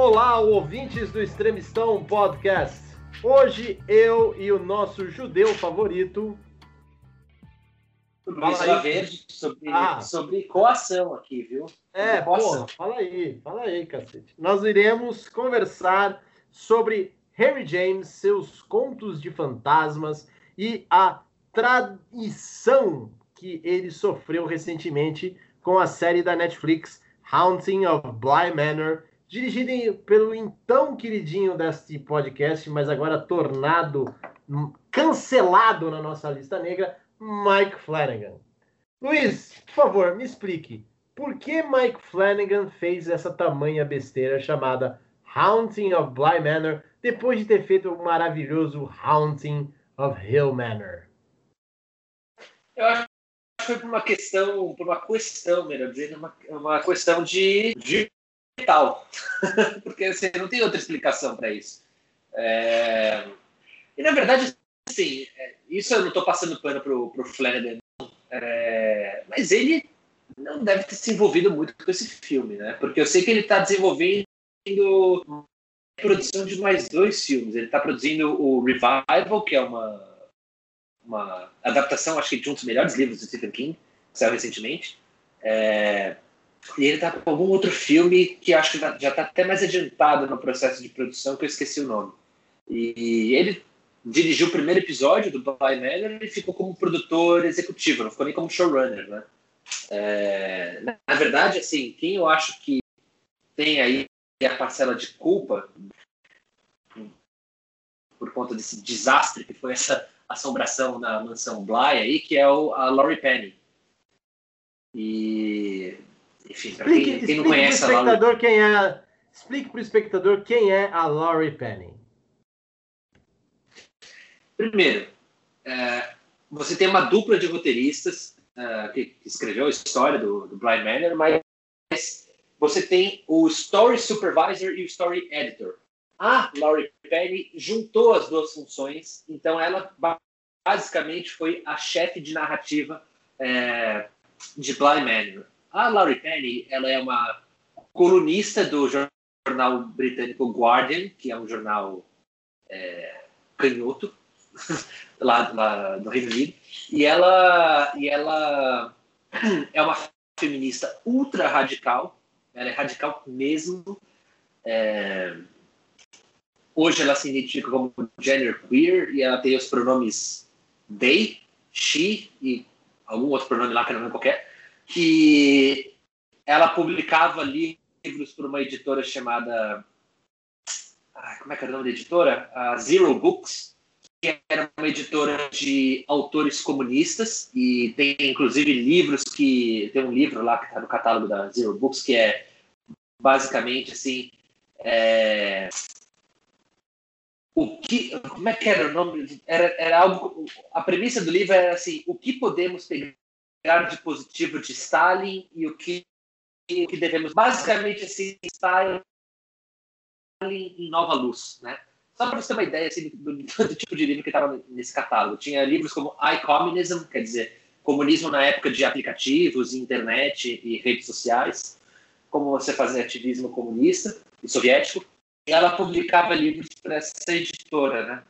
Olá, ouvintes do Extremistão Podcast. Hoje eu e o nosso judeu favorito. Luiz Verde sobre, ah. sobre coação aqui, viu? É, porra, fala aí, fala aí, cacete. Nós iremos conversar sobre Harry James, seus contos de fantasmas e a tradição que ele sofreu recentemente com a série da Netflix Haunting of Bly Manor, dirigido pelo então queridinho deste podcast, mas agora tornado cancelado na nossa lista negra, Mike Flanagan. Luiz, por favor, me explique, por que Mike Flanagan fez essa tamanha besteira chamada Haunting of Bly Manor depois de ter feito o maravilhoso Haunting of Hill Manor? Eu acho que foi por uma questão, por uma questão, melhor dizendo, uma, uma questão de, de tal. Porque assim, não tem outra explicação para isso. É... E na verdade, assim, é, isso eu não estou passando pano pro, pro Flanagan, é... mas ele não deve ter se envolvido muito com esse filme, né? Porque eu sei que ele está desenvolvendo a produção de mais dois filmes. Ele está produzindo o Revival, que é uma uma adaptação, acho que de um dos melhores livros do Stephen King, que saiu recentemente. É, e ele está com algum outro filme que acho que já está até mais adiantado no processo de produção, que eu esqueci o nome. E ele dirigiu o primeiro episódio do Bly Manor e ficou como produtor executivo, não ficou nem como showrunner, né? É, na verdade, assim, quem eu acho que tem aí a parcela de culpa por conta desse desastre que foi essa assombração na mansão Bly aí, que é o, a Laurie Penny. E, enfim, para quem, quem não conhece a Laurie... Quem é, explique para o espectador quem é a Laurie Penny. Primeiro, é, você tem uma dupla de roteiristas é, que, que, escreveu a história do, do Blind Manor, mas você tem o Story Supervisor e o Story Editor. A Laurie Penny juntou as duas funções, então ela basicamente foi a chefe de narrativa é, de Bly Manor. A Laurie Penny, ela é uma colunista do jornal britânico Guardian, que é um jornal é, canhoto lá, lá no Reino Unido, e ela, e ela é uma feminista ultra radical, ela é radical mesmo. É, Hoje ela se identifica como gender queer e ela tem os pronomes they, she e algum outro pronome lá que eu não lembro qualquer, que ela publicava livros por uma editora chamada. como é que era o nome da editora? A Zero Books, que era uma editora de autores comunistas e tem inclusive livros que. Tem um livro lá que está no catálogo da Zero Books que é basicamente assim. É, o que, como é que era o nome? Era, era algo, a premissa do livro era assim, o que podemos pegar de positivo de Stalin e o que, o que devemos, basicamente assim, Stalin em nova luz, né? Só para você ter uma ideia assim, do, do, tipo de livro que estava nesse catálogo. Tinha livros como iCommunism, quer dizer, comunismo na época de aplicativos, internet e redes sociais, como você fazer ativismo comunista e soviético ela publicava livros para essa editora, né?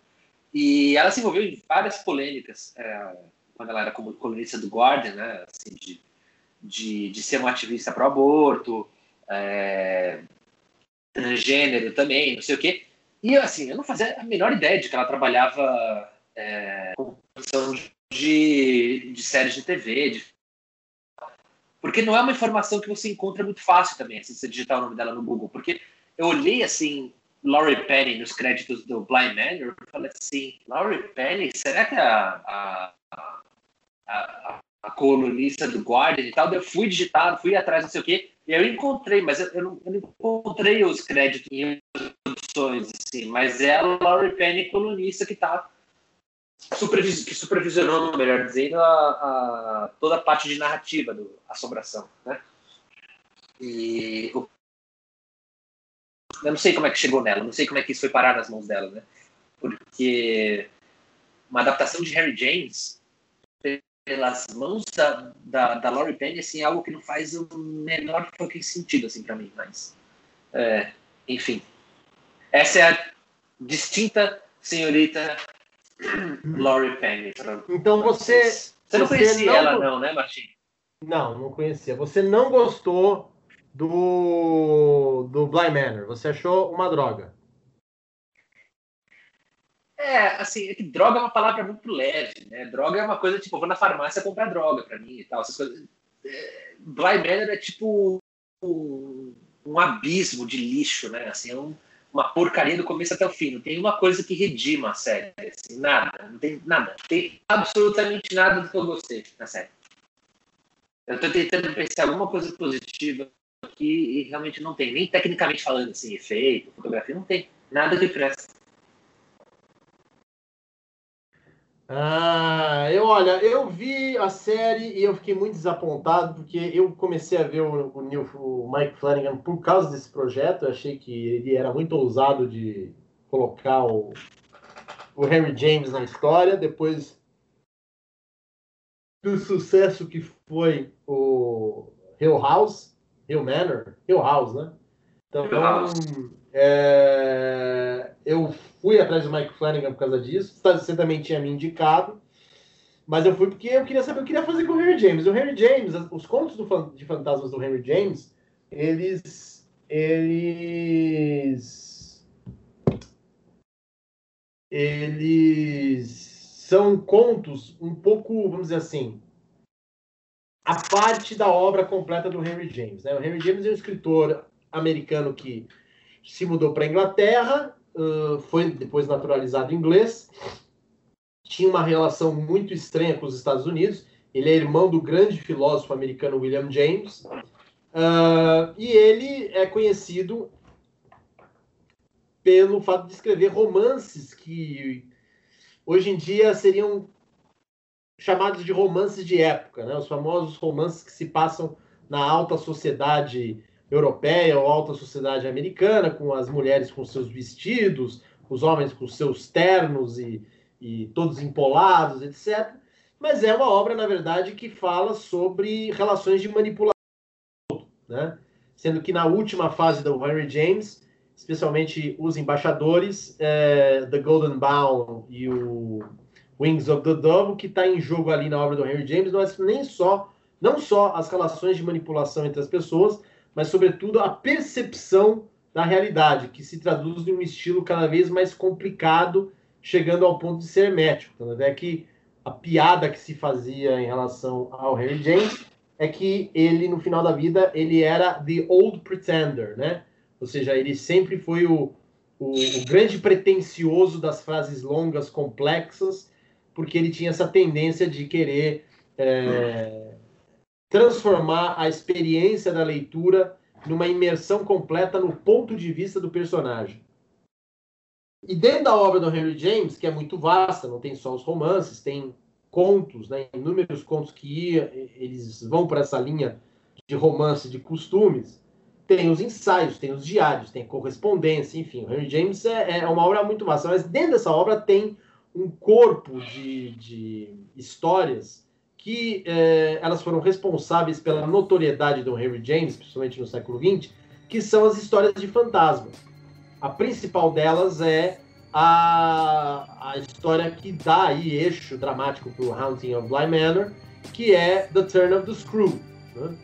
E ela se envolveu em várias polêmicas é, quando ela era colunista do Guardian, né? Assim, de, de, de ser uma ativista pro aborto, é, transgênero também, não sei o quê. E assim, eu não fazia a menor ideia de que ela trabalhava é, com produção de, de séries de TV, de... porque não é uma informação que você encontra muito fácil também, assim, se você digitar o nome dela no Google, porque eu olhei assim, Laurie Penny nos créditos do Blind Manor, e falei assim, Laurie Penny, será que é a, a, a, a, colunista do Guardian e tal? Eu fui digitar, fui atrás, não sei o quê, e eu encontrei, mas eu, eu, não, eu não, encontrei os créditos em produções, assim, mas é a Laurie Penny, colunista, que tá supervis, que supervisionou, melhor dizendo, a, a, toda a parte de narrativa do Assombração, né? E o eu não sei como é que chegou nela, não sei como é que isso foi parar nas mãos dela, né? Porque uma adaptação de Harry James pelas mãos da, da, da Laurie Penny, assim, é algo que não faz o menor fucking sentido, assim, para mim, mas... É, enfim. Essa é a distinta senhorita Laurie Penny. Então você. Você não você conhecia não... ela, não, né, Martim? Não, não conhecia. Você não gostou do, do Blind Manor. Você achou uma droga. É, assim, é que droga é uma palavra muito leve, né? Droga é uma coisa tipo, vou na farmácia comprar droga pra mim e tal. Essas coisas. É, Blind Manor é tipo um, abismo de lixo, né? Assim, é um, uma porcaria do começo até o fim. Não tem uma coisa que redima a série. Assim, nada, não tem nada. Tem absolutamente nada do que eu gostei na série. Eu tô tentando pensar alguma coisa positiva aqui e realmente não tem. Nem tecnicamente falando, assim, efeito, fotografia, não tem. Nada que presta. Ah, eu olha, eu vi a série e eu fiquei muito desapontado porque eu comecei a ver o, o, Neil, o Mike Flanagan por causa desse projeto. Eu achei que ele era muito ousado de colocar o, o Henry James na história. Depois do sucesso que foi o Hill House, Hill Manor, Hill House, né? Então, é, eu fui atrás do Mike Flanagan por causa disso. Você também tinha me indicado. Mas eu fui porque eu queria saber, eu queria fazer com o Henry James. O Henry James, os contos do, de fantasmas do Henry James, eles. Eles. Eles são contos um pouco, vamos dizer assim, a parte da obra completa do Henry James. Né? O Henry James é um escritor americano que se mudou para a Inglaterra, foi depois naturalizado inglês, tinha uma relação muito estranha com os Estados Unidos. Ele é irmão do grande filósofo americano William James. Uh, e ele é conhecido pelo fato de escrever romances que hoje em dia seriam chamados de romances de época, né? os famosos romances que se passam na alta sociedade europeia ou alta sociedade americana, com as mulheres com seus vestidos, os homens com seus ternos e, e todos empolados, etc. Mas é uma obra, na verdade, que fala sobre relações de manipulação, né? sendo que na última fase do Henry James, especialmente os embaixadores, é, The Golden Bound e o Wings of the Dove, que está em jogo ali na obra do Henry James não é nem só não só as relações de manipulação entre as pessoas, mas sobretudo a percepção da realidade, que se traduz em um estilo cada vez mais complicado, chegando ao ponto de ser hermético. Então, até que a piada que se fazia em relação ao Henry James é que ele, no final da vida, ele era the old pretender, né? Ou seja, ele sempre foi o, o, o grande pretensioso das frases longas, complexas, porque ele tinha essa tendência de querer é, transformar a experiência da leitura numa imersão completa no ponto de vista do personagem. E dentro da obra do Henry James, que é muito vasta, não tem só os romances, tem contos, né, inúmeros contos que eles vão para essa linha de romance de costumes, tem os ensaios, tem os diários, tem correspondência, enfim. O Henry James é, é uma obra muito vasta, mas dentro dessa obra tem um corpo de, de histórias que é, elas foram responsáveis pela notoriedade do Henry James, principalmente no século XX, que são as histórias de fantasmas. A principal delas é a, a história que dá aí eixo dramático para o Haunting of Bly Manor, que é The Turn of the Screw. Né?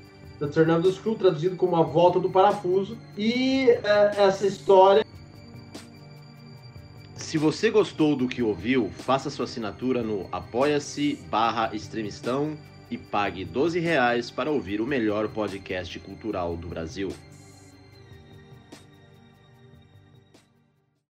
The Turn of the Screw, traduzido como A Volta do Parafuso. E é, essa história se você gostou do que ouviu, faça sua assinatura no apoia-se barra extremistão e pague 12 reais para ouvir o melhor podcast cultural do Brasil.